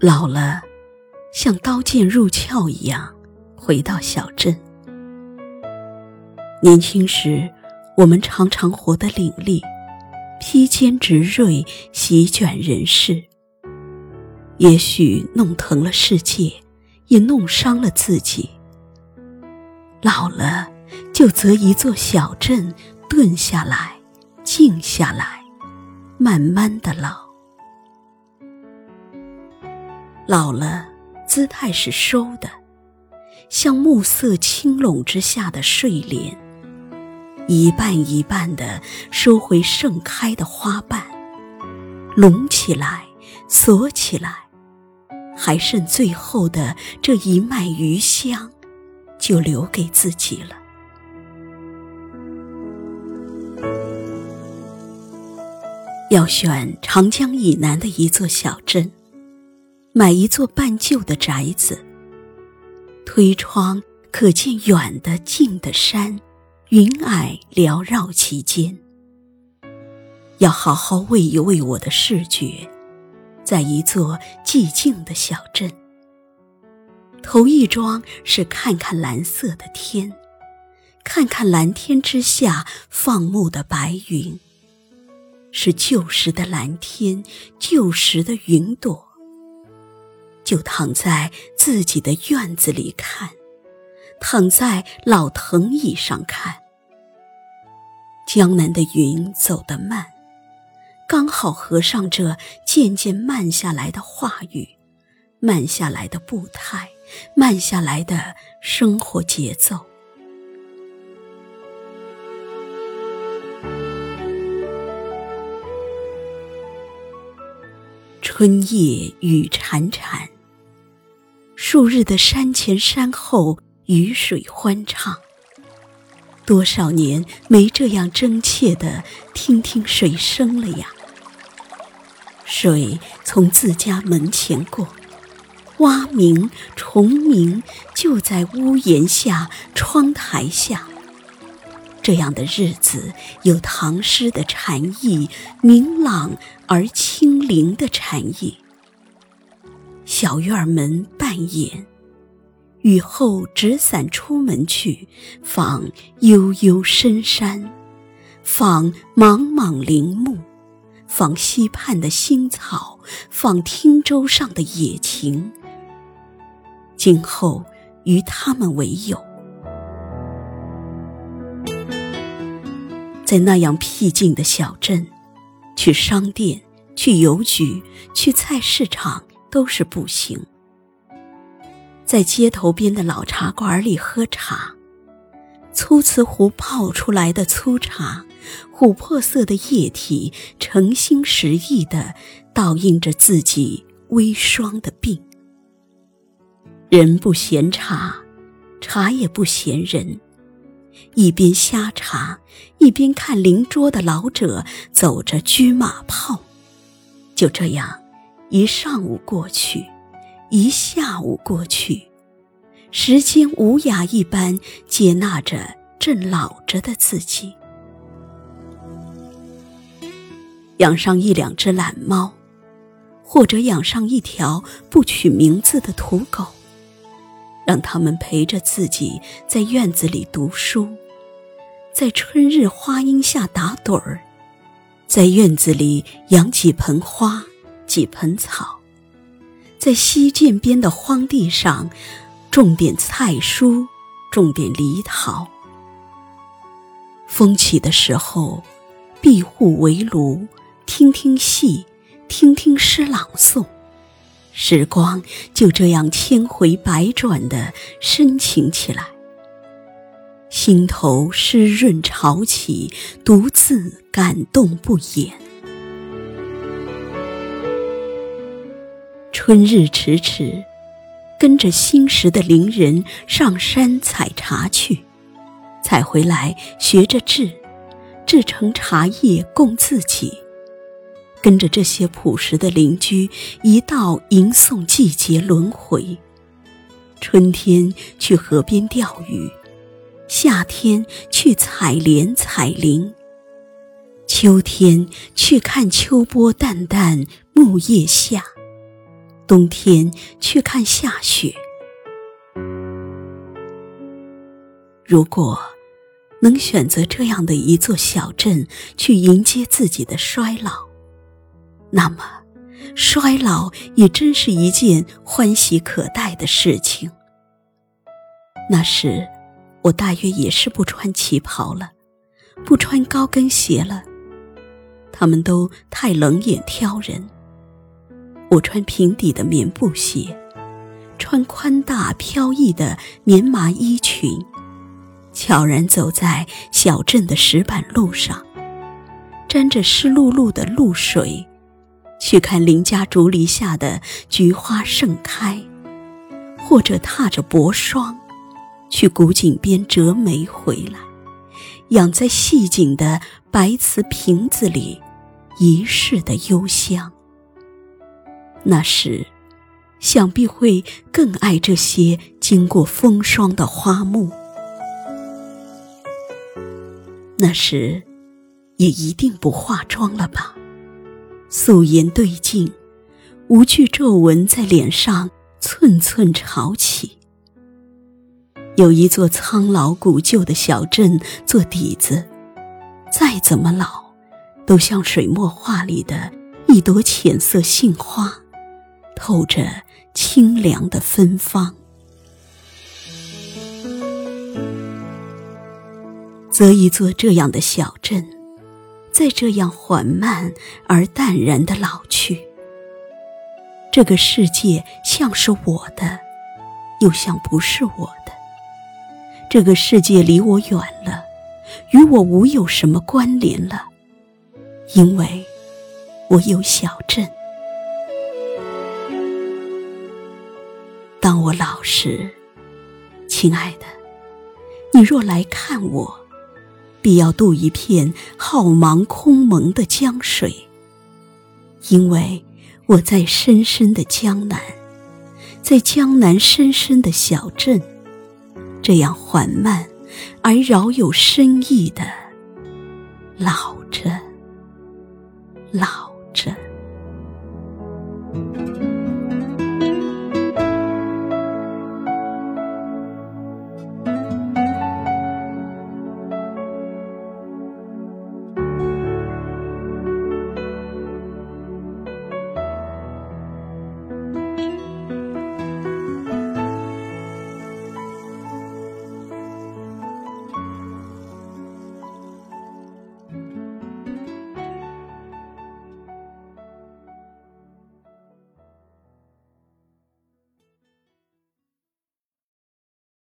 老了，像刀剑入鞘一样，回到小镇。年轻时，我们常常活得凛冽，披坚执锐，席卷人世。也许弄疼了世界，也弄伤了自己。老了，就择一座小镇，顿下来，静下来，慢慢的老。老了，姿态是收的，像暮色轻笼之下的睡莲，一半一半的收回盛开的花瓣，拢起来，锁起来，还剩最后的这一脉余香，就留给自己了。要选长江以南的一座小镇。买一座半旧的宅子，推窗可见远的近的山，云霭缭绕其间。要好好喂一喂我的视觉，在一座寂静的小镇。头一桩是看看蓝色的天，看看蓝天之下放牧的白云，是旧时的蓝天，旧时的云朵。就躺在自己的院子里看，躺在老藤椅上看。江南的云走得慢，刚好合上这渐渐慢下来的话语，慢下来的步态，慢下来的生活节奏。春夜雨潺潺。数日的山前山后，雨水欢唱。多少年没这样真切的听听水声了呀！水从自家门前过，蛙鸣虫鸣就在屋檐下、窗台下。这样的日子有唐诗的禅意，明朗而清灵的禅意。小院门半掩，雨后纸伞出门去，访悠悠深山，访莽莽林木，访溪畔的新草，访汀洲上的野情。今后与他们为友，在那样僻静的小镇，去商店，去邮局，去菜市场。都是不行。在街头边的老茶馆里喝茶，粗瓷壶泡出来的粗茶，琥珀色的液体，诚心实意的倒映着自己微霜的病。人不嫌茶，茶也不嫌人。一边瞎茶，一边看邻桌的老者走着车马炮，就这样。一上午过去，一下午过去，时间无涯一般接纳着正老着的自己。养上一两只懒猫，或者养上一条不取名字的土狗，让它们陪着自己在院子里读书，在春日花荫下打盹儿，在院子里养几盆花。几盆草，在溪涧边的荒地上种点菜蔬，种点梨桃。风起的时候，闭户围炉，听听戏，听听诗朗诵。时光就这样千回百转的深情起来，心头湿润潮起，独自感动不言。春日迟迟，跟着新时的邻人上山采茶去，采回来学着制，制成茶叶供自己。跟着这些朴实的邻居一道吟诵季节轮回。春天去河边钓鱼，夏天去采莲采菱，秋天去看秋波淡淡木叶下，冬天去看下雪。如果能选择这样的一座小镇去迎接自己的衰老。那么，衰老也真是一件欢喜可待的事情。那时，我大约也是不穿旗袍了，不穿高跟鞋了。他们都太冷眼挑人。我穿平底的棉布鞋，穿宽大飘逸的棉麻衣裙，悄然走在小镇的石板路上，沾着湿漉漉的露水。去看邻家竹篱下的菊花盛开，或者踏着薄霜，去古井边折梅回来，养在细颈的白瓷瓶子里，一世的幽香。那时，想必会更爱这些经过风霜的花木。那时，也一定不化妆了吧？素颜对镜，无惧皱纹在脸上寸寸潮起。有一座苍老古旧的小镇做底子，再怎么老，都像水墨画里的一朵浅色杏花，透着清凉的芬芳。择一座这样的小镇。在这样缓慢而淡然的老去，这个世界像是我的，又像不是我的。这个世界离我远了，与我无有什么关联了，因为我有小镇。当我老时，亲爱的，你若来看我。必要渡一片浩茫空蒙的江水，因为我在深深的江南，在江南深深的小镇，这样缓慢而饶有深意的老着，老着。